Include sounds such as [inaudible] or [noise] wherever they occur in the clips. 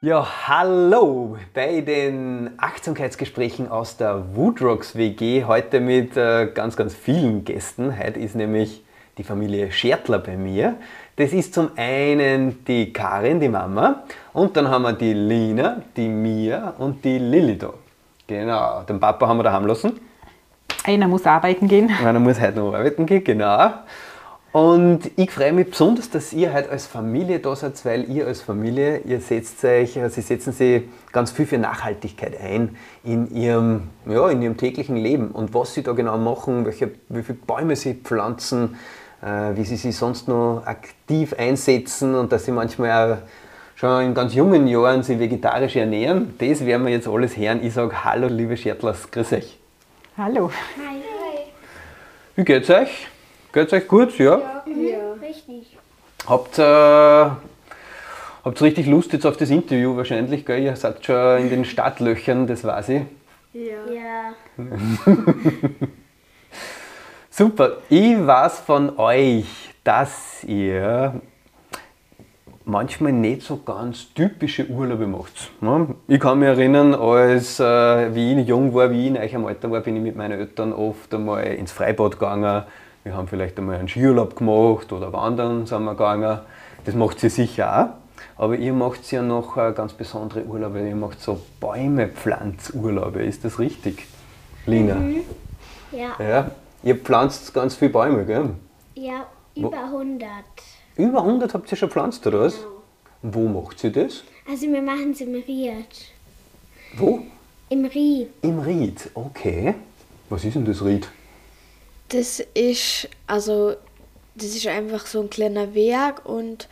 Ja, hallo bei den Achtsamkeitsgesprächen aus der Woodrocks WG. Heute mit äh, ganz, ganz vielen Gästen. Heute ist nämlich die Familie Schertler bei mir. Das ist zum einen die Karin, die Mama, und dann haben wir die Lina, die Mia und die Lilly da. Genau, den Papa haben wir daheim lassen. Einer muss arbeiten gehen. Einer muss heute noch arbeiten gehen, genau. Und ich freue mich besonders, dass ihr heute als Familie da seid, weil ihr als Familie, ihr setzt euch, sie setzen sich ganz viel für Nachhaltigkeit ein in ihrem, ja, in ihrem täglichen Leben. Und was sie da genau machen, welche, wie viele Bäume sie pflanzen, äh, wie sie sich sonst noch aktiv einsetzen und dass sie manchmal auch schon in ganz jungen Jahren sich vegetarisch ernähren, das werden wir jetzt alles hören. Ich sage Hallo, liebe Schertlers, grüß euch. Hallo. Hi. Hi. Wie geht's euch? Geht's euch gut? Ja? Ja, ja. richtig. Habt ihr äh, habt richtig Lust jetzt auf das Interview wahrscheinlich, gell? Ihr seid schon in den Startlöchern, das weiß ich. Ja. [laughs] Super. Ich weiß von euch, dass ihr manchmal nicht so ganz typische Urlaube macht. ne? Ich kann mich erinnern, als äh, wie ich jung war, wie ich in eurem Alter war, bin ich mit meinen Eltern oft einmal ins Freibad gegangen. Wir haben vielleicht einmal einen Skiurlaub gemacht oder wandern sind wir gegangen. Das macht sie sicher auch. Aber ihr macht ja noch äh, ganz besondere Urlaube. Ihr macht so Bäume-Pflanzurlaube. Ist das richtig, Lina? Ja. Ja. Ihr pflanzt ganz viele Bäume, gell? Ja, über 100. Über 100 habt ihr schon gepflanzt, oder was? Wo macht sie das? Also wir machen es im Ried. Wo? Im Ried. Im Ried, okay. Was ist denn das Ried? Das ist, also, das ist einfach so ein kleiner Werk und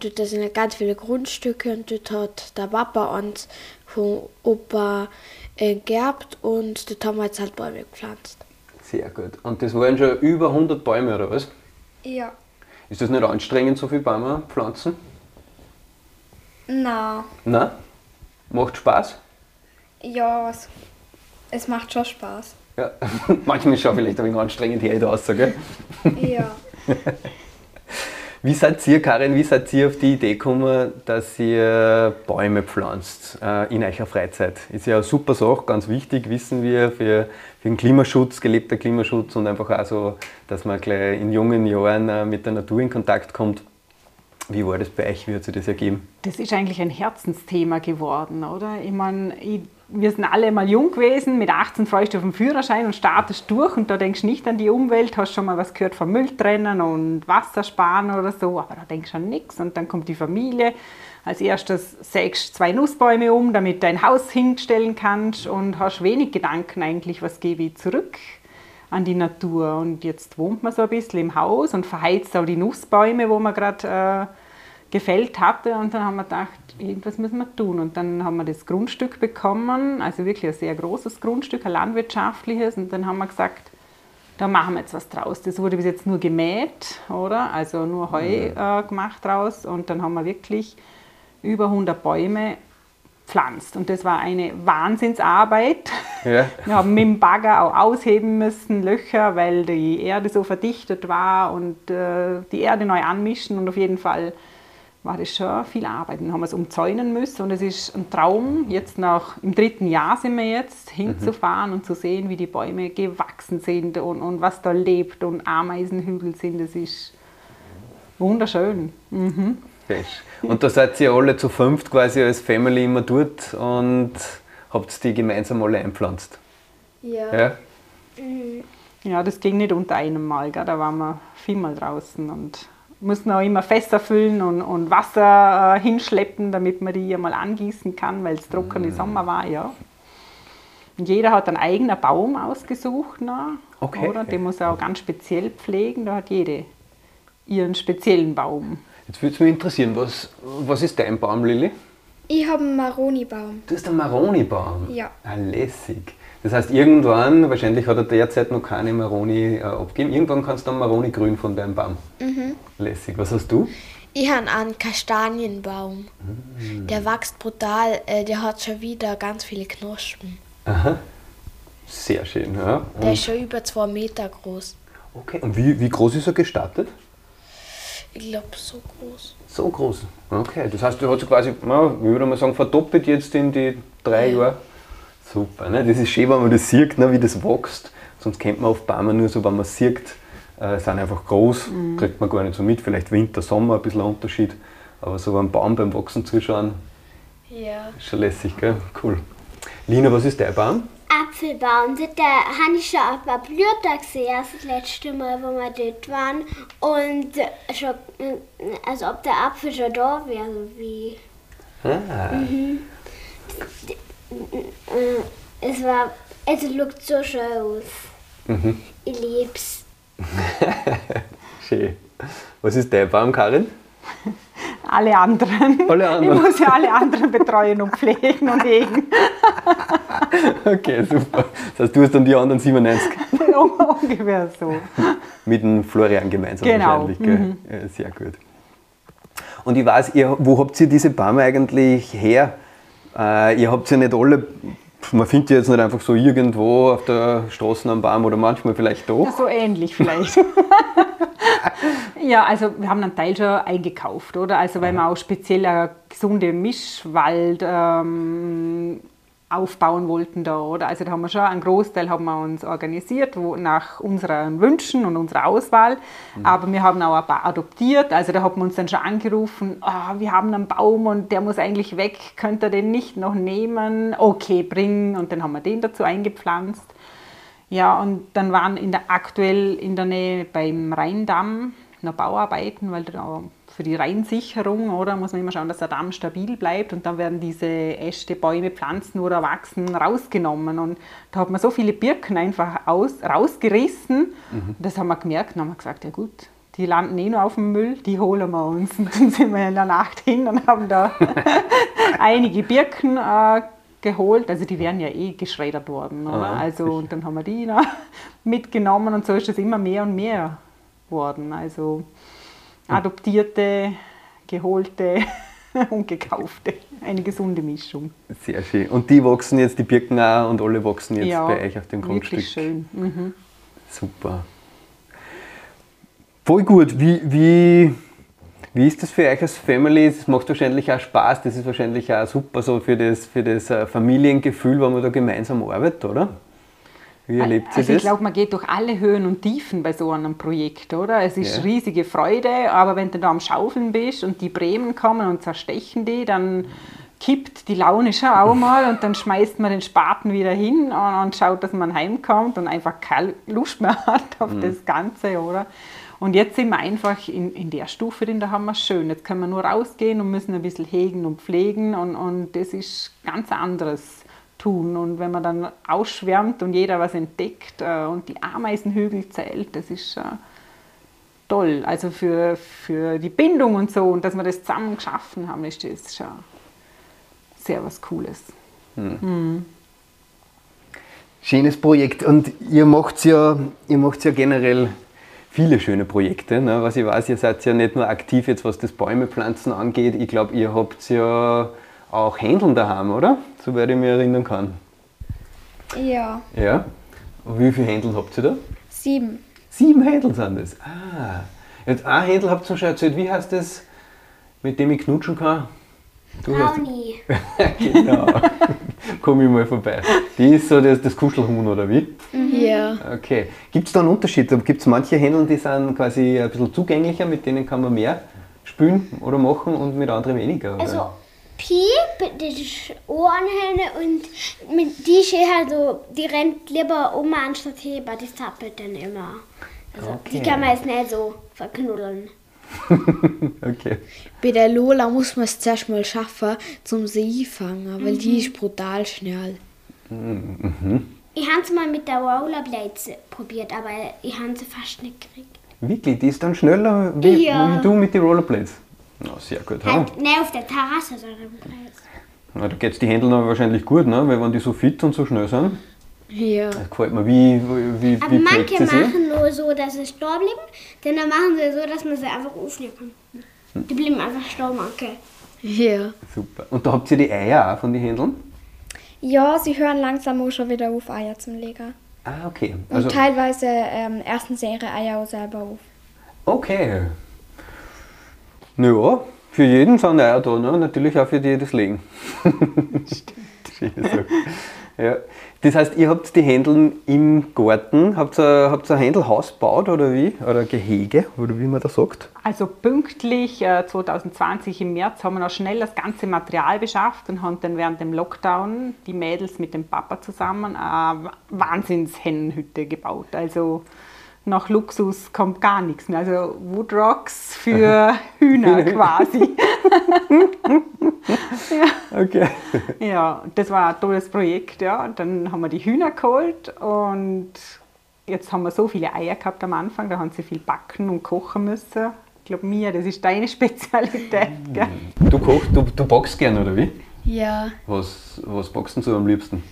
dort da sind ganz viele Grundstücke und dort hat der Papa uns vom Opa äh, geerbt und dort haben wir jetzt halt Bäume gepflanzt. Sehr gut. Und das waren schon über 100 Bäume, oder was? Ja. Ist das nicht anstrengend, so viele Bäume pflanzen? Na, Nein? Macht Spaß? ja, es, es macht schon Spaß. Ja. [laughs] Manchmal ist es schon vielleicht ein wenig anstrengend hier da gell? Ja. [laughs] Wie seid ihr, Karin, wie seid ihr auf die Idee gekommen, dass ihr Bäume pflanzt äh, in eurer Freizeit? Ist ja eine super Sache, ganz wichtig, wissen wir, für, für den Klimaschutz, gelebter Klimaschutz und einfach auch so, dass man gleich in jungen Jahren äh, mit der Natur in Kontakt kommt. Wie war das bei euch? Wie hat sich das ergeben? Das ist eigentlich ein Herzensthema geworden, oder? Ich meine, ich, wir sind alle mal jung gewesen, mit 18 freust du auf den Führerschein und startest durch und da denkst du nicht an die Umwelt, hast schon mal was gehört vom Müll trennen und Wasser sparen oder so, aber da denkst du an nichts und dann kommt die Familie. Als erstes sägst du zwei Nussbäume um, damit du dein Haus hinstellen kannst und hast wenig Gedanken eigentlich, was gebe ich zurück an die Natur. Und jetzt wohnt man so ein bisschen im Haus und verheizt auch die Nussbäume, wo man gerade äh, gefällt hatte. Und dann haben wir gedacht, irgendwas müssen wir tun. Und dann haben wir das Grundstück bekommen, also wirklich ein sehr großes Grundstück, ein landwirtschaftliches. Und dann haben wir gesagt, da machen wir jetzt was draus. Das wurde bis jetzt nur gemäht, oder? Also nur Heu äh, gemacht draus. Und dann haben wir wirklich über 100 Bäume pflanzt. Und das war eine Wahnsinnsarbeit. Ja. [laughs] Wir haben mit dem Bagger auch ausheben müssen, Löcher, weil die Erde so verdichtet war und äh, die Erde neu anmischen. Und auf jeden Fall war das schon viel Arbeit. Dann haben wir es umzäunen müssen und es ist ein Traum, jetzt nach, im dritten Jahr sind wir jetzt, hinzufahren und zu sehen, wie die Bäume gewachsen sind und, und was da lebt und Ameisenhügel sind. Das ist wunderschön. Mhm. Und da seid ihr alle zu fünft quasi als Family immer dort und habt die gemeinsam alle einpflanzt. Ja. Ja? Ja, das ging nicht unter einem Mal, gell? da waren wir viermal draußen und mussten auch immer Fässer füllen und, und Wasser äh, hinschleppen, damit man die einmal angießen kann, weil es trockene Sommer war, ja. Und jeder hat einen eigenen Baum ausgesucht, ne? Okay. oder? Den muss er auch ganz speziell pflegen, da hat jede ihren speziellen Baum. Jetzt würde es mich interessieren, was, was ist dein Baum, Lilly? Ich habe einen Maroni-Baum. Du hast einen Maroni-Baum. Ja. Ah, lässig. Das heißt, irgendwann, wahrscheinlich hat er derzeit noch keine Maroni äh, abgegeben, irgendwann kannst du einen Maroni-Grün von deinem Baum. Lässig. Was hast du? Ich habe einen Kastanienbaum. Der wächst brutal, äh, der hat schon wieder ganz viele Knospen. Aha. Sehr schön, ja. Der Und, ist schon über zwei Meter groß. okay. Und wie, wie groß ist er gestartet? Ich glaube, so groß. So groß. Okay, das heißt, du hast quasi, na, wie würde man sagen, verdoppelt jetzt in die drei Jahre. Super, ne? das ist schön, wenn man das sieht, ne? wie das wächst. Sonst kennt man oft Bäume nur so, wenn man es sieht, äh, sind einfach groß, kriegt man gar nicht so mit. Vielleicht Winter, Sommer ein bisschen ein Unterschied. Aber so einen Baum beim Wachsen zuschauen, Ja. ist schon lässig, gell? Cool. Lina, was ist dein Baum? Apfelbaum, da habe ich schon ein paar Blüter gesehen, das letzte Mal, wo wir dort waren. Und schon, also ob der Apfel schon da wäre, so wie. Ah, Äh, es war, es sieht so schön aus. Ich lieb's. [laughs] schön. Was ist dein Baum, Karin? Alle anderen. Alle anderen. Ich muss ja alle anderen betreuen und pflegen und hegen. [laughs] Okay, super. Das heißt, du hast dann die anderen 97 [laughs] Ungefähr so. mit dem Florian gemeinsam Genau, wahrscheinlich. Gell? Ja, sehr gut. Und ich weiß, ihr, wo habt ihr diese Bäume eigentlich her? Äh, ihr habt ja nicht alle, man findet die jetzt nicht einfach so irgendwo auf der Straße am Baum oder manchmal vielleicht doch. So ähnlich vielleicht. [laughs] ja, also wir haben einen Teil schon eingekauft, oder? Also weil wir auch speziell einen gesunden Mischwald ähm, aufbauen wollten da, oder? Also da haben wir schon einen Großteil haben wir uns organisiert, wo, nach unseren Wünschen und unserer Auswahl. Aber wir haben auch ein paar adoptiert. Also da hat man uns dann schon angerufen, ah, wir haben einen Baum und der muss eigentlich weg, könnt ihr den nicht noch nehmen? Okay, bringen. Und dann haben wir den dazu eingepflanzt. Ja, und dann waren in der, aktuell in der Nähe beim Rheindamm noch Bauarbeiten, weil da für die Rheinsicherung, oder, muss man immer schauen, dass der Damm stabil bleibt und dann werden diese Äste, Bäume, Pflanzen oder Erwachsen rausgenommen und da hat man so viele Birken einfach aus, rausgerissen und das haben wir gemerkt und haben wir gesagt, ja gut, die landen eh nur auf dem Müll, die holen wir uns. Und [laughs] dann sind wir in der Nacht hin und haben da [laughs] einige Birken äh, geholt. Also die wären ja eh geschreddert worden. Oder? Ah, also und dann haben wir die noch [laughs] mitgenommen und so ist es immer mehr und mehr worden. Also adoptierte, geholte [laughs] und gekaufte. Eine gesunde Mischung. Sehr schön. Und die wachsen jetzt, die Birken auch und alle wachsen jetzt ja, bei euch auf dem Grundstück. Wirklich schön. Mhm. Super. Voll gut. Wie, wie, wie ist das für euch als Family? Es macht wahrscheinlich auch Spaß, das ist wahrscheinlich auch super so für das, für das äh, Familiengefühl, wenn man da gemeinsam arbeitet, oder? Wie erlebt Also ich das? glaube, man geht durch alle Höhen und Tiefen bei so einem Projekt, oder? Es ist Ja. riesige Freude, aber wenn du da am Schaufeln bist und die Bremen kommen und zerstechen die, dann kippt die Laune schon auch mal und dann schmeißt man den Spaten wieder hin und, und schaut, dass man heimkommt und einfach keine Lust mehr hat auf Mhm. das Ganze, oder? Und jetzt sind wir einfach in, in der Stufe drin, da haben wir es schön. Jetzt können wir nur rausgehen und müssen ein bisschen hegen und pflegen und, und das ist ganz anderes tun. Und wenn man dann ausschwärmt und jeder was entdeckt äh, und die Ameisenhügel zählt, das ist schon toll. Also für, für die Bindung und so und dass wir das zusammen geschaffen haben, ist das schon sehr was Cooles. Schönes Projekt. Und ihr macht ja, ihr ja generell viele schöne Projekte. Ne? Was ich weiß, ihr seid ja nicht nur aktiv jetzt, was das Bäumepflanzen angeht. Ich glaube, ihr habt ja auch Händeln daheim, oder? Soweit ich mich erinnern kann. Ja, Ja. Und wie viele Händel habt ihr da? sieben. Sieben Händel sind das. Ah. Jetzt ein Händel habt ihr schon erzählt. Wie heißt das, mit dem ich knutschen kann? Du hast- Brownie. [laughs] genau. Komm ich mal vorbei. Die ist so das, das Kuschelhuhn, oder wie? Ja. Okay. Gibt es da einen Unterschied? Gibt es manche Händel, die sind quasi ein bisschen zugänglicher, mit denen kann man mehr spielen oder machen und mit anderen weniger? Oder? Also, Piep, das ist Ohrenhähne und mit die steht halt so, die rennt lieber um anstatt Heber, die zappelt dann immer. Also, Okay. die kann man jetzt nicht so verknuddeln. [laughs] okay. Bei der Lola muss man es zuerst mal schaffen, zum sie fangen, weil die ist brutal schnell. Ich habe es mal mit der Rollerblades probiert, aber ich habe sie fast nicht gekriegt. Wirklich? Die ist dann schneller wie, Ja. wie du mit den Rollerblades? Na, sehr gut. Halt nicht auf der Terrasse, sondern Na, da geht die Händel dann wahrscheinlich gut, ne? weil wenn die so fit und so schnell sind, Ja. das gefällt mir. Wie, wie, Aber wie pflegt manche sie sie? machen nur so, dass sie stehen bleiben, denn dann machen sie so, dass man sie einfach aufnehmen kann. Die bleiben einfach stehen, okay. Ja. Super. Und da habt ihr die Eier auch von den Händeln? Ja, sie hören langsam auch schon wieder auf, Eier zum Legen. Ah, okay. Und Also, teilweise ähm, ersten sie ihre Eier auch selber auf. okay. Naja, für jeden sind Eier da, ne? natürlich auch für die, die das legen. [laughs] Sache. Ja. Das heißt, ihr habt die Händeln im Garten, habt ihr, habt ihr ein Händelhaus gebaut oder wie? Oder Gehege, oder wie man das sagt? Also pünktlich äh, 2020 im März haben wir noch schnell das ganze Material beschafft und haben dann während dem Lockdown die Mädels mit dem Papa zusammen eine Wahnsinns-Hennenhütte gebaut. Also nach Luxus kommt gar nichts mehr. Also Woodrocks für Hühner [laughs] quasi. [laughs] ja. Okay. ja, das war ein tolles Projekt. Ja. Dann haben wir die Hühner geholt und jetzt haben wir so viele Eier gehabt am Anfang, da haben sie viel backen und kochen müssen. Ich glaube, Mia, das ist deine [laughs] Spezialität. Gell? Du kochst, du, du backst gern, oder wie? Ja, Was, was backst du so am liebsten?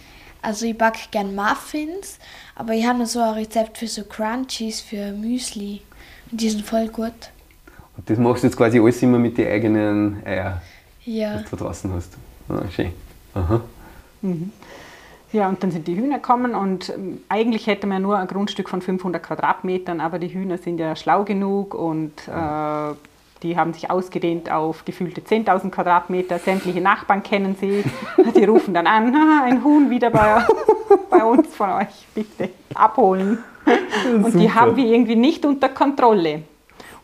Also ich backe gern Muffins, aber ich habe noch so ein Rezept für so Crunchies, für Müsli. Und die sind voll gut. Und das machst du jetzt quasi alles immer mit den eigenen Eier, Ja. die du da draußen hast. Ah, schön. Aha. Ja, und dann sind die Hühner gekommen und ähm, eigentlich hätten wir nur ein Grundstück von 500 Quadratmetern, aber die Hühner sind ja schlau genug und äh, die haben sich ausgedehnt auf gefühlte 10.000 Quadratmeter. Sämtliche Nachbarn kennen sie. [laughs] Die rufen dann an, "Ah, ein Huhn wieder bei, bei uns von euch, bitte abholen. [laughs] Und die haben wir irgendwie nicht unter Kontrolle.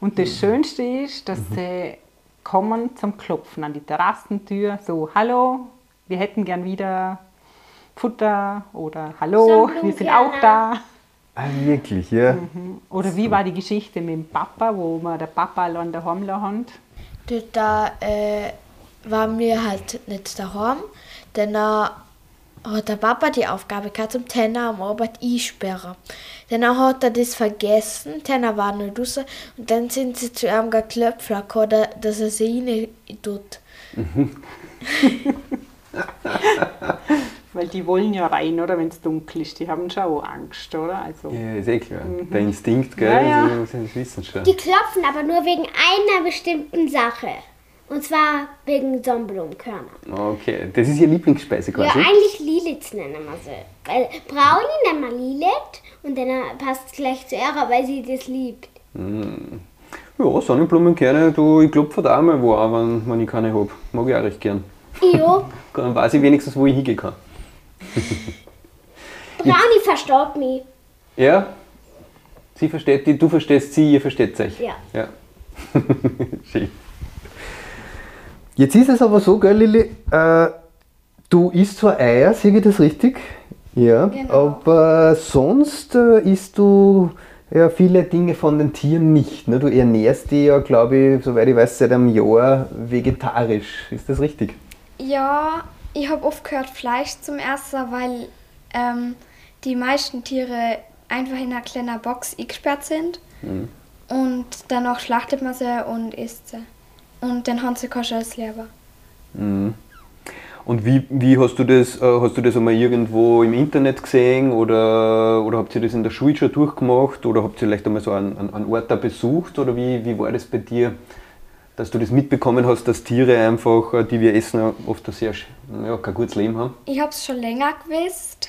Und das Schönste ist, dass sie kommen zum Klopfen an die Terrassentür, so, hallo, wir hätten gern wieder Futter oder hallo, wir sind auch da. Ah, wirklich, ja. Oder wie war die Geschichte mit dem Papa, wo wir der Papa allein daheim haben? Dort da äh, waren wir halt nicht daheim. Dann äh, hat der Papa die Aufgabe gehabt, zum Tenner am Arbeit einsperren. Dann hat er das vergessen, Tenner war nicht raus und dann sind sie zu ihm geklopft, oder, dass er sie rein tut. [laughs] [laughs] Weil die wollen ja rein, oder, wenn es dunkel ist. Die haben schon auch Angst, oder? Also, Ja, ist eh klar. Der Instinkt, gell? Ja, ja. Sie, wissen schon. Die klopfen aber nur wegen einer bestimmten Sache. Und zwar wegen Sonnenblumenkörner. Okay, das ist ihr Lieblingsspeise Ja, quasi. eigentlich Lilith nennen wir sie. Weil Brownie nennen wir Lilith und dann passt es gleich zu ihrer, weil sie das liebt. Ja, Sonnenblumenkerne, du, ich klopfe da auch mal wo wenn, wenn ich keine habe. Mag ich auch recht gern. Jo, [laughs] Dann weiß ich wenigstens, wo ich hingehen kann. Brownie verstaut mich. Ja? Sie versteht die, du verstehst sie, ihr versteht euch. Ja. ja. [laughs] Schön. Jetzt ist es aber so, gell, Lilly, äh, du isst zwar Eier, sehe ich das richtig? Ja, Genau. aber sonst äh, isst du ja viele Dinge von den Tieren nicht. Ne? Du ernährst die ja, glaube ich, soweit ich weiß, seit einem Jahr vegetarisch. Ist das richtig? Ja, ich habe oft gehört Fleisch zum Essen, weil ähm, die meisten Tiere einfach in einer kleinen Box eingesperrt sind. Und danach schlachtet man sie und isst sie. Und dann haben sie kein schönes Leben. Und wie, wie hast du das, äh, hast du das einmal irgendwo im Internet gesehen oder, oder habt ihr das in der Schule schon durchgemacht oder habt ihr vielleicht einmal so einen, einen- einen Ort da besucht oder wie, wie war das bei dir, dass du das mitbekommen hast, dass Tiere einfach, äh, die wir essen, oft ein sehr, ja, kein gutes Leben haben? Ich habe es schon länger gewusst.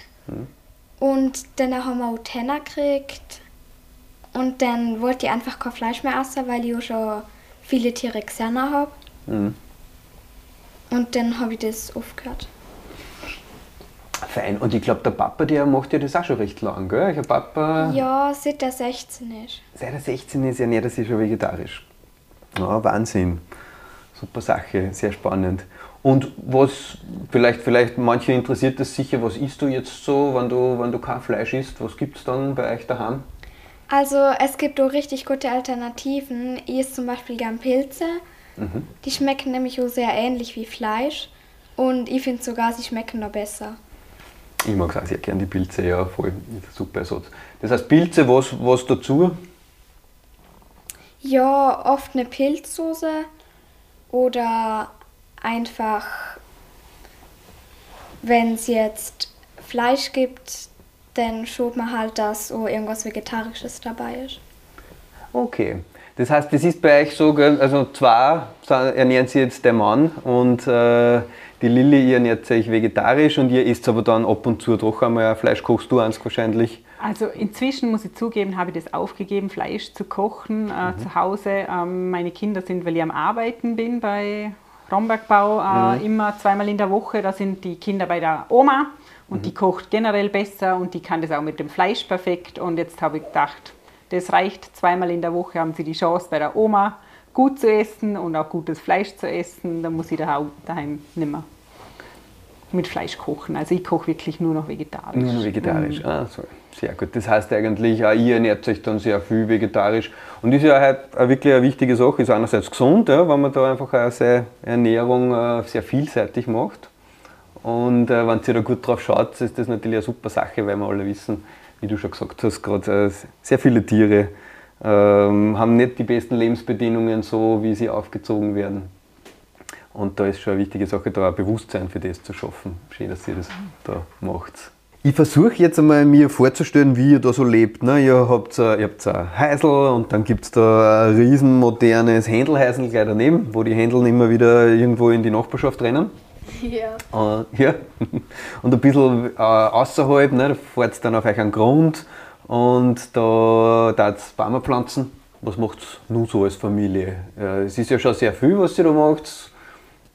Und dann haben wir auch Tenner gekriegt. Und dann wollte ich einfach kein Fleisch mehr essen, weil ich auch schon viele Tiere gesehen habe. Mhm. Und dann habe ich das aufgehört. Fein. Und ich glaube, der Papa, der macht ja das auch schon recht lang, gell? Der Papa, Ja, seit er 16 ist. seit er 16 ist, ernährt er sich schon vegetarisch. Ja, Wahnsinn. Super Sache, sehr spannend. Und was, vielleicht, vielleicht manche interessiert das sicher, was isst du jetzt so, wenn du, wenn du kein Fleisch isst? Was gibt es dann bei euch daheim? Also es gibt auch richtig gute Alternativen. Ich esse zum Beispiel gern Pilze. Die schmecken nämlich auch sehr ähnlich wie Fleisch. Und ich finde sogar, sie schmecken noch besser. Ich mag auch sehr gern die Pilze, ja, voll. Super Ersatz. Das heißt, Pilze, was, was dazu? Ja, oft eine Pilzsoße oder einfach, wenn es jetzt Fleisch gibt, dann schaut man halt, dass so irgendwas Vegetarisches dabei ist. Okay. Das heißt, das ist bei euch so, also zwar ernähren sie jetzt der Mann und äh, die Lilly, ernährt sich vegetarisch und ihr isst aber dann ab und zu doch einmal ein Fleisch, kochst du eins wahrscheinlich. Also inzwischen muss ich zugeben, habe ich das aufgegeben, Fleisch zu kochen äh, Mhm. zu Hause. Ähm, meine Kinder sind, weil ich am Arbeiten bin bei Rombergbau, äh, Mhm. immer zweimal in der Woche. Da sind die Kinder bei der Oma und Mhm. die kocht generell besser und die kann das auch mit dem Fleisch perfekt. Und jetzt habe ich gedacht, das reicht. Zweimal in der Woche haben sie die Chance, bei der Oma gut zu essen und auch gutes Fleisch zu essen. Da muss ich daheim, daheim nicht mehr mit Fleisch kochen. Also ich koche wirklich nur noch vegetarisch. Nur noch vegetarisch. Ah, so. Sehr gut. Das heißt eigentlich, auch ihr ernährt euch dann sehr viel vegetarisch. Und ist ja halt wirklich eine wichtige Sache. Ist einerseits gesund, ja, wenn man da einfach seine Ernährung äh, sehr vielseitig macht. Und äh, wenn ihr da gut drauf schaut, ist das natürlich eine super Sache, weil wir alle wissen, wie du schon gesagt hast, gerade äh, sehr viele Tiere ähm, haben nicht die besten Lebensbedingungen, so wie sie aufgezogen werden. Und da ist schon eine wichtige Sache, da ein Bewusstsein für das zu schaffen. Schön, dass ihr das da macht. Ich versuche jetzt einmal mir vorzustellen, wie ihr da so lebt. Ne? Ihr habt, äh, ihr habt ein Heisel und dann gibt es da ein riesen modernes Händelheisel gleich daneben, wo die Händeln immer wieder irgendwo in die Nachbarschaft rennen. Ja. Äh, ja. [laughs] Und ein bisschen äh, außerhalb, ne, da fahrt dann auf euch einen Grund und da da Bäume pflanzen. Was macht nun so als Familie? Äh, es ist ja schon sehr viel, was ihr da macht.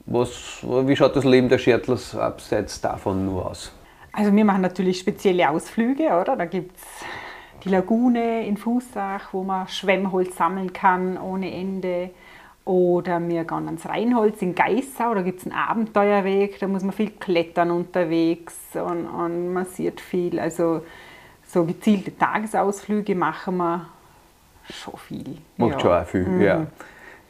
Was, wie schaut das Leben der Schertlers abseits davon nur aus? Also wir machen natürlich spezielle Ausflüge, oder? Da gibt es die Lagune in Fußach, wo man Schwemmholz sammeln kann ohne Ende. Oder wir gehen ans Rheinholz in Geissau, da gibt es einen Abenteuerweg, da muss man viel klettern unterwegs und, und man sieht viel. Also so gezielte Tagesausflüge machen wir schon viel. Macht ja. schon auch viel, ja.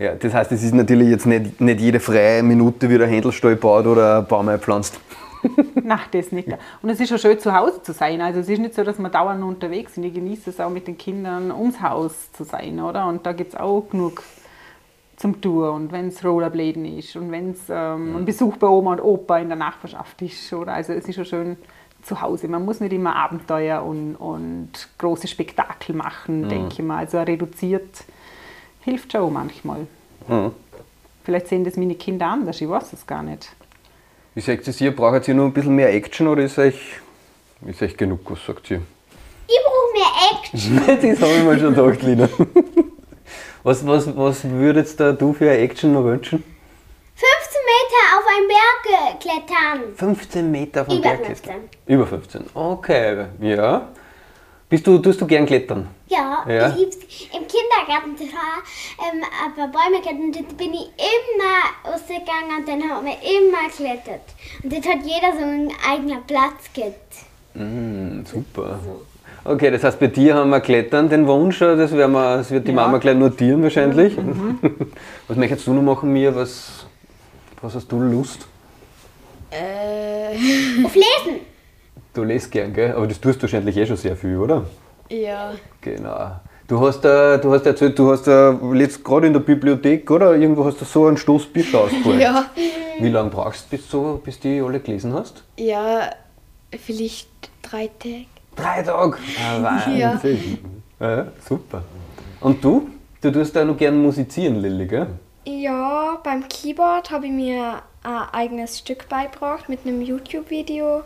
Ja. Das heißt, es ist natürlich jetzt nicht, nicht jede freie Minute, wie der Händelstall baut oder ein Baum pflanzt. [laughs] Nein, das nicht. Und es ist schon schön, zu Hause zu sein. Also es ist nicht so, dass wir dauernd unterwegs sind. Ich genieße es auch mit den Kindern, ums Haus zu sein, oder? Und da gibt es auch genug zum Tun. Und wenn es Rollerbladen ist und wenn es ähm, ein Besuch bei Oma und Opa in der Nachbarschaft ist, oder? Also es ist schon schön zu Hause. Man muss nicht immer Abenteuer und, und große Spektakel machen, denke ich mal. Also reduziert hilft schon manchmal. Mhm. Vielleicht sehen das meine Kinder anders, ich weiß es gar nicht. Wie sagt ihr, ihr braucht ihr noch ein bisschen mehr Action oder ist euch, ist euch genug, was sagt ihr? Ich brauche mehr Action. [laughs] das habe ich mir schon gedacht, Lina. [laughs] Was, was, was würdest da du für eine Action noch wünschen? 15 Meter auf einen Berg klettern. 15 Meter vom Über Berg 15. klettern. Über 15. Okay, ja. Bist du, tust du gern klettern? Ja, Ja. ich lieb's. Im Kindergarten total. Ähm, aber Bäume klettern, dort bin ich immer rausgegangen und dann haben wir immer geklettert. Und dort hat jeder so einen eigenen Platz gehabt. Mm, super. Okay, das heißt, bei dir haben wir Klettern den Wunsch, das, werden wir, das wird die Mama gleich notieren wahrscheinlich. [laughs] Was möchtest du noch machen, Mia? Was, was hast du Lust? Äh, Auf Lesen. Du lässt gern, gell? Aber das tust du wahrscheinlich eh schon sehr viel, oder? ja. Genau. Du hast, äh, du hast erzählt, du hast äh, gerade in der Bibliothek, oder? Irgendwo hast du so einen Stoß Bücher [laughs] ausgeholt. Ja. Wie lange brauchst du, bis, so, bis die alle gelesen hast? Ja, vielleicht drei Tage. Drei Tage! Ah, [laughs] Wahnsinn! Ja. super. Und du? Du tust auch noch gern musizieren, Lilly, gell? Ja, beim Keyboard habe ich mir ein eigenes Stück beigebracht mit einem YouTube-Video.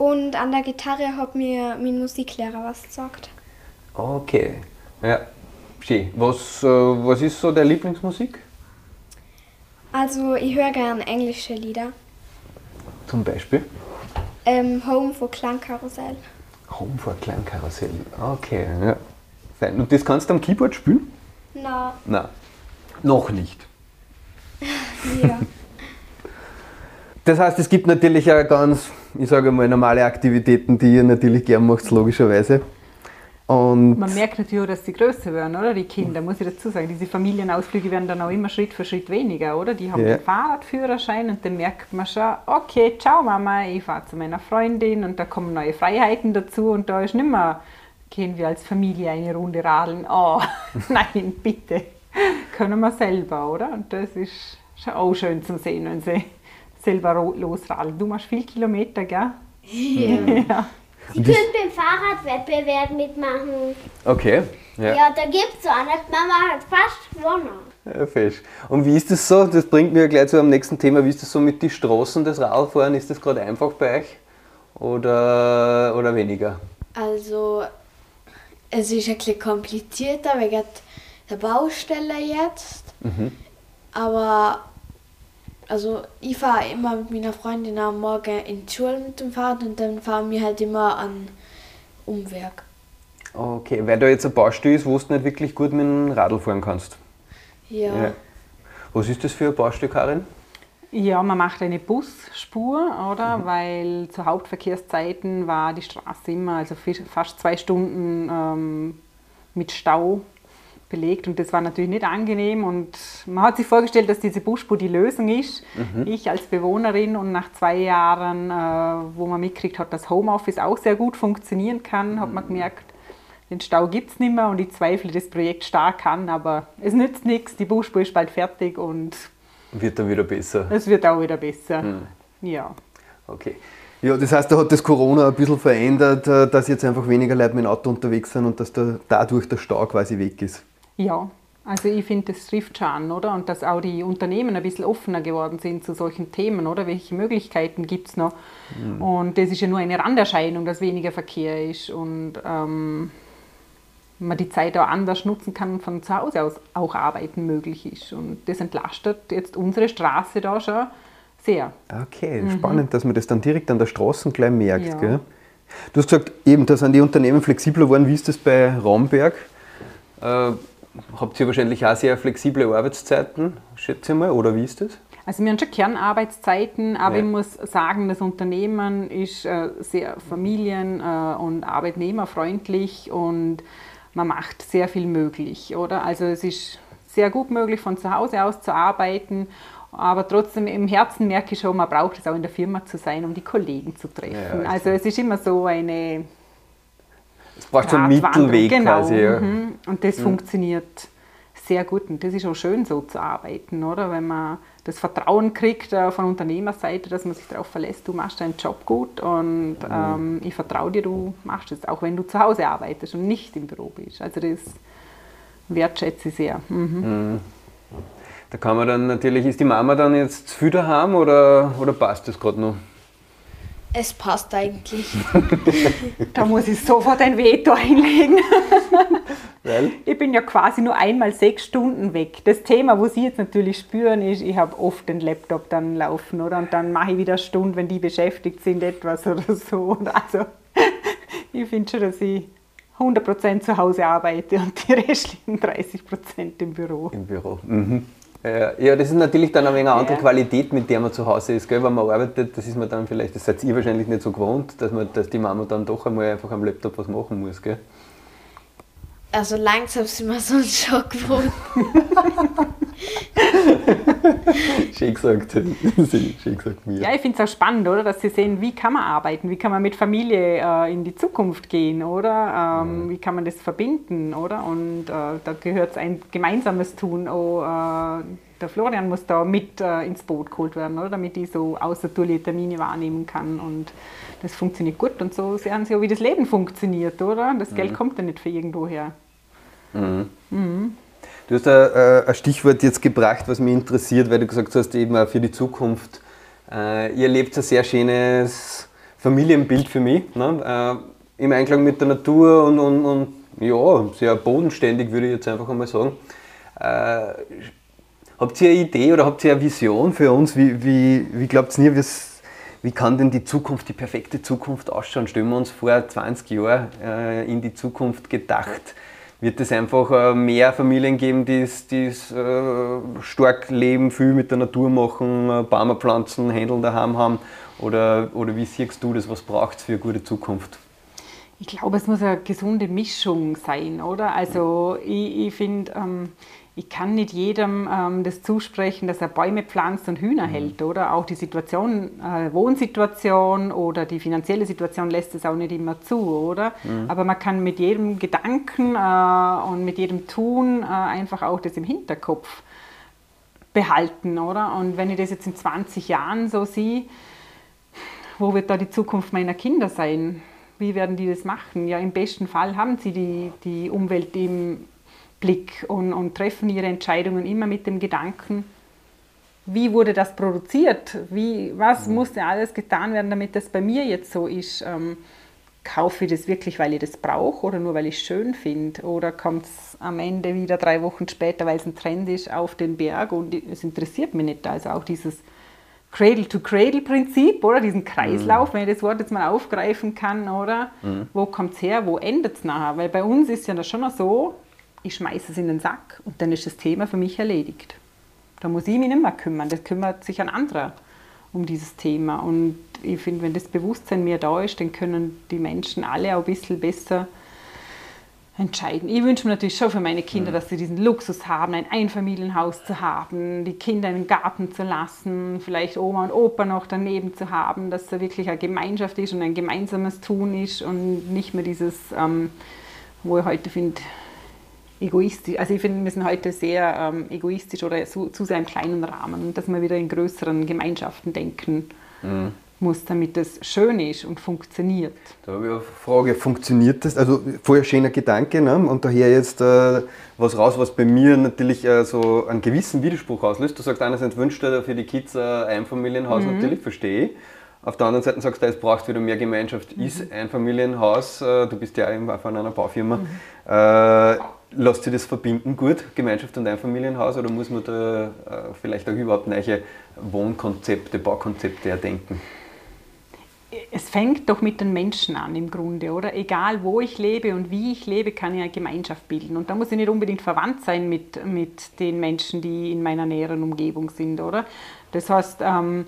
Und an der Gitarre hat mir mein Musiklehrer was gesagt. Okay. Ja. Schön. Was, äh, was ist so deine Lieblingsmusik? Also ich höre gern englische Lieder. Zum Beispiel? Ähm, Home for Klangkarussell. Home for Klangkarussell. Okay, ja. Fein. Und das kannst du am Keyboard spielen? Na, Nein. Noch nicht. [laughs] ja. Das heißt, es gibt natürlich auch ganz, ich sage mal, normale Aktivitäten, die ihr natürlich gern macht, logischerweise. Und Man merkt natürlich auch, dass sie größer werden, oder? Die Kinder, muss ich dazu sagen. Diese Familienausflüge werden dann auch immer Schritt für Schritt weniger, oder? Die haben Ja. den Fahrradführerschein und dann merkt man schon, okay, ciao Mama, ich fahre zu meiner Freundin und da kommen neue Freiheiten dazu und da ist nicht mehr, gehen wir als Familie eine Runde radeln. Oh, [laughs] nein, bitte. Können wir selber, oder? Und das ist schon auch schön zu sehen, wenn sie selber losradeln. Du machst viel Kilometer, gell? ja. [laughs] Sie können beim Fahrradwettbewerb mitmachen. okay. Ja. Ja, da gibt's so eine. Mama hat fast gewonnen. Ja, fest. Und wie ist das so? Das bringt mir gleich zu am nächsten Thema. Wie ist das so mit den Straßen des Radfahren? Ist das gerade einfach bei euch? Oder, oder weniger? Also, es ist ein bisschen komplizierter wegen der Baustelle jetzt. Aber also ich fahre immer mit meiner Freundin am Morgen in die Schule mit dem Fahrrad und dann fahren wir halt immer an Umwerk. Okay, weil da jetzt ein Baustelle ist, wo du nicht wirklich gut mit dem Radl fahren kannst. Ja. Ja. Was ist das für ein Baustelle, Karin? Ja, man macht eine Busspur, oder? Weil zu Hauptverkehrszeiten war die Straße immer, also fast zwei Stunden ähm, mit Stau belegt und das war natürlich nicht angenehm und man hat sich vorgestellt, dass diese Busspur die Lösung ist. Ich als Bewohnerin und nach zwei Jahren, äh, wo man mitkriegt hat, dass Homeoffice auch sehr gut funktionieren kann, hat man gemerkt, den Stau gibt es nicht mehr und ich zweifle das Projekt stark an, aber es nützt nichts, die Busspur ist bald fertig und Wird dann wieder besser. es wird auch wieder besser. Ja. Okay. Ja, das heißt, da hat das Corona ein bisschen verändert, äh, dass jetzt einfach weniger Leute mit dem Auto unterwegs sind und dass da dadurch der Stau quasi weg ist. Ja, also ich finde, das trifft schon an, oder? Und dass auch die Unternehmen ein bisschen offener geworden sind zu solchen Themen, oder? Welche Möglichkeiten gibt es noch? Und das ist ja nur eine Randerscheinung, dass weniger Verkehr ist und ähm, man die Zeit auch anders nutzen kann und von zu Hause aus auch arbeiten möglich ist. Und das entlastet jetzt unsere Straße da schon sehr. Okay, spannend, dass man das dann direkt an der Straße gleich merkt. Ja. Gell? Du hast gesagt, eben, da sind die Unternehmen flexibler geworden. Wie ist das bei Raumberg? Äh, habt ihr wahrscheinlich auch sehr flexible Arbeitszeiten, schätze ich mal, oder wie ist das? Also wir haben schon Kernarbeitszeiten, aber Ja. ich muss sagen, das Unternehmen ist äh, sehr familien- äh, und arbeitnehmerfreundlich und man macht sehr viel möglich, oder? Also es ist sehr gut möglich, von zu Hause aus zu arbeiten, aber trotzdem im Herzen merke ich schon, man braucht es auch in der Firma zu sein, um die Kollegen zu treffen. Ja, also es ist immer so eine Es braucht so einen Mittelweg genau. quasi. Ja. mhm. Und das funktioniert sehr gut und das ist auch schön so zu arbeiten, oder? Wenn man das Vertrauen kriegt äh, von Unternehmerseite, dass man sich darauf verlässt, du machst deinen Job gut und ähm, ich vertraue dir, du machst es, auch wenn du zu Hause arbeitest und nicht im Büro bist. Also das wertschätze ich sehr. Mhm. Da kann man dann natürlich, ist die Mama dann jetzt zu viel daheim oder, oder passt das gerade noch? Es passt eigentlich. [laughs] Da muss ich sofort ein Veto einlegen. [laughs] Weil? Ich bin ja quasi nur einmal sechs Stunden weg. Das Thema, wo Sie jetzt natürlich spüren, ist, ich habe oft den Laptop dann laufen, oder? Und dann mache ich wieder eine Stunde, wenn die beschäftigt sind, etwas oder so. Und also, [laughs] ich finde schon, dass ich 100% zu Hause arbeite und die restlichen 30% im Büro. Im Büro. Mhm. Ja, ja, das ist natürlich dann ein wenig eine andere Ja. Qualität, mit der man zu Hause ist. Gell? Wenn man arbeitet, das ist man dann vielleicht, das seid ihr wahrscheinlich nicht so gewohnt, dass, man, dass die Mama dann doch einmal einfach am Laptop was machen muss. Gell? Also langsam sind wir [laughs] so einen Schock gewohnt. [laughs] [laughs] Schön gesagt. [laughs] Schön gesagt mir. Ja, ich finde es auch spannend, oder? Dass Sie sehen, wie kann man arbeiten, wie kann man mit Familie äh, in die Zukunft gehen, oder? Ähm, Wie kann man das verbinden, oder? Und äh, da gehört ein gemeinsames Tun. Auch, äh, der Florian muss da mit äh, ins Boot geholt werden, oder? Damit ich so außertourliche Termine wahrnehmen kann. Und das funktioniert gut. Und so sehen Sie auch, wie das Leben funktioniert, oder? Das Geld kommt ja nicht für irgendwo her. Du hast ein, äh, ein Stichwort jetzt gebracht, was mich interessiert, weil du gesagt hast, eben auch für die Zukunft. Äh, ihr lebt ein sehr schönes Familienbild für mich, ne? äh, im Einklang mit der Natur und, und, und ja, sehr bodenständig, würde ich jetzt einfach einmal sagen. Äh, habt ihr eine Idee oder habt ihr eine Vision für uns? Wie, wie, wie glaubt ihr, wie kann denn die Zukunft, die perfekte Zukunft ausschauen? Stellen wir uns vor, 20 Jahre äh, in die Zukunft gedacht. Wird es einfach äh, mehr Familien geben, die es äh, stark leben, viel mit der Natur machen, äh, Bäume pflanzen, Händel daheim haben? Oder, oder wie siehst du das? Was braucht es für eine gute Zukunft? Ich glaube, es muss eine gesunde Mischung sein, oder? Also ich, ich finde, ähm, ich kann nicht jedem ähm, das zusprechen, dass er Bäume pflanzt und Hühner hält, oder? Auch die Situation, äh, Wohnsituation oder die finanzielle Situation lässt es auch nicht immer zu, oder? Aber man kann mit jedem Gedanken äh, und mit jedem Tun äh, einfach auch das im Hinterkopf behalten, oder? Und wenn ich das jetzt in 20 Jahren so sehe, wo wird da die Zukunft meiner Kinder sein? Wie werden die das machen? Ja, im besten Fall haben sie die, die Umwelt im Blick und, und treffen ihre Entscheidungen immer mit dem Gedanken, wie wurde das produziert? Wie, was musste alles getan werden, damit das bei mir jetzt so ist? Ähm, kaufe ich das wirklich, weil ich das brauche oder nur weil ich es schön finde? Oder kommt es am Ende wieder drei Wochen später, weil es ein Trend ist, auf den Berg und es interessiert mich nicht. Also auch dieses Cradle-to-Cradle-Prinzip, oder diesen Kreislauf, mhm. wenn ich das Wort jetzt mal aufgreifen kann, oder? Mhm. Wo kommt es her, wo endet es nachher? Weil bei uns ist ja das schon noch so, ich schmeiße es in den Sack und dann ist das Thema für mich erledigt. Da muss ich mich nicht mehr kümmern, das kümmert sich ein anderer um dieses Thema. Und ich finde, wenn das Bewusstsein mehr da ist, dann können die Menschen alle auch ein bisschen besser entscheiden. Ich wünsche mir natürlich schon für meine Kinder, dass sie diesen Luxus haben, ein Einfamilienhaus zu haben, die Kinder in den Garten zu lassen, vielleicht Oma und Opa noch daneben zu haben, dass da wirklich eine Gemeinschaft ist und ein gemeinsames Tun ist und nicht mehr dieses, ähm, wo ich heute finde, egoistisch. Also ich finde, wir sind heute sehr ähm, egoistisch oder zu, zu sehr im kleinen Rahmen, dass wir wieder in größeren Gemeinschaften denken. Mhm muss, damit das schön ist und funktioniert. Da habe ich eine Frage, funktioniert das? Also vorher schöner Gedanke ne? und daher jetzt äh, was raus, was bei mir natürlich äh, so einen gewissen Widerspruch auslöst. Du sagst einerseits wünschst du für die Kids ein Einfamilienhaus, mhm. natürlich verstehe ich. Auf der anderen Seite sagst du, es braucht wieder mehr Gemeinschaft, mhm. ist Einfamilienhaus, äh, du bist ja auch von einer Baufirma. Mhm. Lässt sich das verbinden gut, Gemeinschaft und Einfamilienhaus, oder muss man da äh, vielleicht auch überhaupt neue Wohnkonzepte, Baukonzepte erdenken? es fängt doch mit den Menschen an im Grunde, oder? Egal wo ich lebe und wie ich lebe, kann ich eine Gemeinschaft bilden. Und da muss ich nicht unbedingt verwandt sein mit, mit den Menschen, die in meiner näheren Umgebung sind, oder? Das heißt, ähm,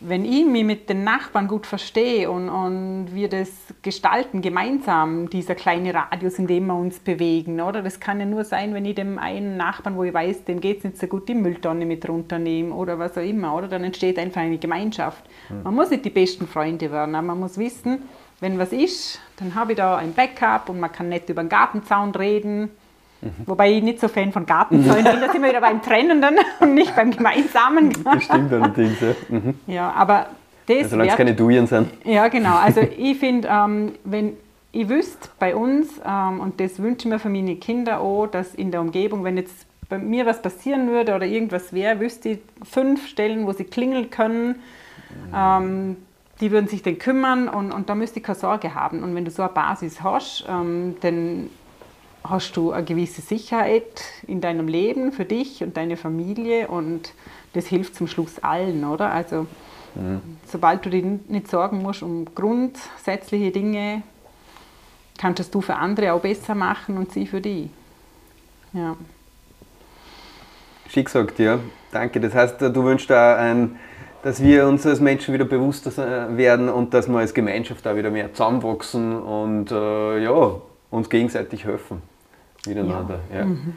wenn ich mich mit den Nachbarn gut verstehe und, und wir das gestalten gemeinsam, dieser kleine Radius, in dem wir uns bewegen, oder? Das kann ja nur sein, wenn ich dem einen Nachbarn, wo ich weiß, dem geht es nicht so gut, die Mülltonne mit runternehme oder was auch immer, oder? Dann entsteht einfach eine Gemeinschaft. Mhm. Man muss nicht die besten Freunde werden, aber man muss wissen, wenn was ist, dann habe ich da ein Backup und man kann nicht über den Gartenzaun reden Mhm. Wobei ich nicht so Fan von Gartenzäunen bin, da sind wir wieder beim Trennenden [laughs] und nicht beim Gemeinsamen. Das stimmt allerdings, ja. Mhm. Ja, aber das also, Solange es keine Duien sind. Ja, genau. [laughs] Also ich finde, ähm, wenn ich wüsste bei uns, ähm, und das wünsche ich mir für meine Kinder auch, dass in der Umgebung, wenn jetzt bei mir was passieren würde oder irgendwas wäre, wüsste ich fünf Stellen, wo sie klingeln können. Ähm, die würden sich dann kümmern und, und da müsste ich keine Sorge haben. Und wenn du so eine Basis hast, ähm, dann hast du eine gewisse Sicherheit in deinem Leben für dich und deine Familie und das hilft zum Schluss allen, oder? Also mhm. sobald du dir nicht sorgen musst um grundsätzliche Dinge, kannst du für andere auch besser machen und sie für die. Ja. Schick gesagt, ja. Danke. Das heißt, du wünschst da ein, dass wir uns als Menschen wieder bewusster werden und dass wir als Gemeinschaft da wieder mehr zusammenwachsen und äh, ja, uns gegenseitig helfen miteinander. Ja. ja. Mhm.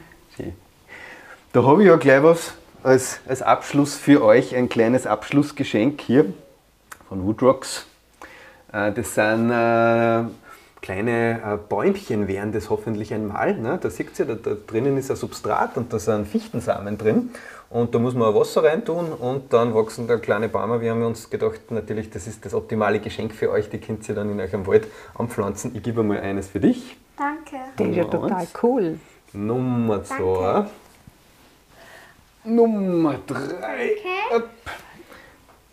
Da habe ich ja gleich was als, als Abschluss für euch, ein kleines Abschlussgeschenk hier von Woodrocks. Äh, das sind äh, kleine äh, Bäumchen, wären das hoffentlich einmal. Ne? Da seht ihr, da, da, drinnen ist ein Substrat und da sind Fichtensamen drin. Und da muss man Wasser reintun und dann wachsen da kleine Bäume. Wir haben uns gedacht, natürlich, das ist das optimale Geschenk für euch. Die könnt ihr dann in eurem Wald anpflanzen. Ich gebe mal eines für dich. Danke. Der ist ja total cool. Nummer zwei. Nummer drei. Danke.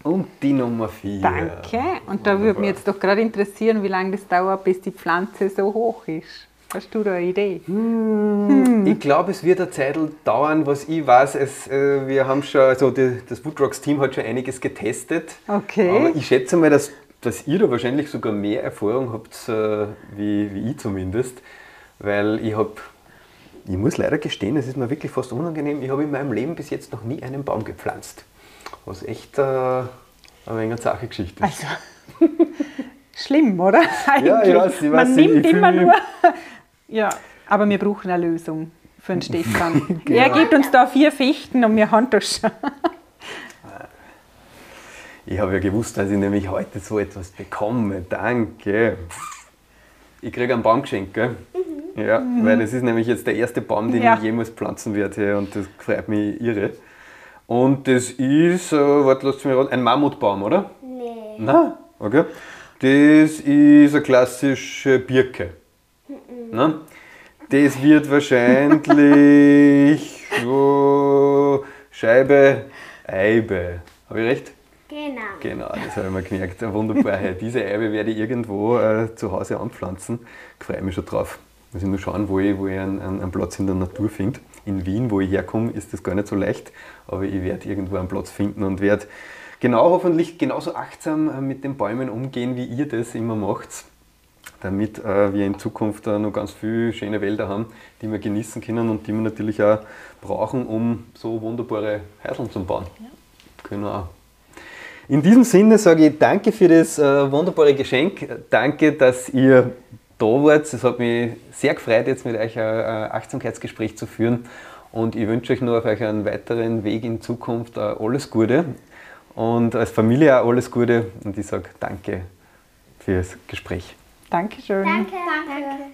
Und die Nummer vier. Danke. Und da würde mich jetzt doch gerade interessieren, wie lange das dauert, bis die Pflanze so hoch ist. Hast du da eine Idee? Hm. Ich glaube, es wird eine Zeit dauern, was ich weiß. Es, äh, wir haben schon, also die, das Woodrocks-Team hat schon einiges getestet. Okay. Aber ich schätze mal, dass dass ihr da wahrscheinlich sogar mehr Erfahrung habt, äh, wie, wie ich zumindest. Weil ich habe, ich muss leider gestehen, es ist mir wirklich fast unangenehm, ich habe in meinem Leben bis jetzt noch nie einen Baum gepflanzt. Was echt äh, eine wenig eine Geschichte ist. Also, [laughs] schlimm, oder? Eigentlich. Ja, ich weiß, ich weiß, Man nimmt ich immer nur. [laughs] Ja, aber wir brauchen eine Lösung für den Stefan. [laughs] genau. Er gibt uns da vier Fichten und wir haben das schon. Ich habe ja gewusst, dass ich nämlich heute so etwas bekomme. Danke. Ich kriege einen Baum geschenkt, gell? Mhm. Ja, mhm. weil das ist nämlich jetzt der erste Baum, den ja. ich jemals pflanzen werde und das freut mich irre. Und das ist, äh, warte, lasst mich raten, ein Mammutbaum, oder? Nee. Nein? Okay. Das ist eine klassische Birke. Mhm. Na? Das wird wahrscheinlich [laughs] so Scheibe, Eibe. Habe ich recht? Genau. Genau, das habe ich mir gemerkt. Wunderbar. Diese Eibe werde ich irgendwo äh, zu Hause anpflanzen. Ich freue mich schon drauf. Muss ich nur schauen, wo ich, wo ich einen, einen Platz in der Natur finde. In Wien, wo ich herkomme, ist das gar nicht so leicht, aber ich werde irgendwo einen Platz finden und werde genau hoffentlich genauso achtsam äh, mit den Bäumen umgehen, wie ihr das immer macht, damit äh, wir in Zukunft äh, noch ganz viele schöne Wälder haben, die wir genießen können und die wir natürlich auch brauchen, um so wunderbare Häuser zu bauen. Ja. Genau. In diesem Sinne sage ich danke für das äh, wunderbare Geschenk. Danke, dass ihr da wart. Es hat mich sehr gefreut, jetzt mit euch ein Achtsamkeitsgespräch zu führen. Und ich wünsche euch noch auf euch einen weiteren Weg in Zukunft äh, alles Gute. Und als Familie auch alles Gute. Und ich sage danke fürs Gespräch. Dankeschön. Danke. danke.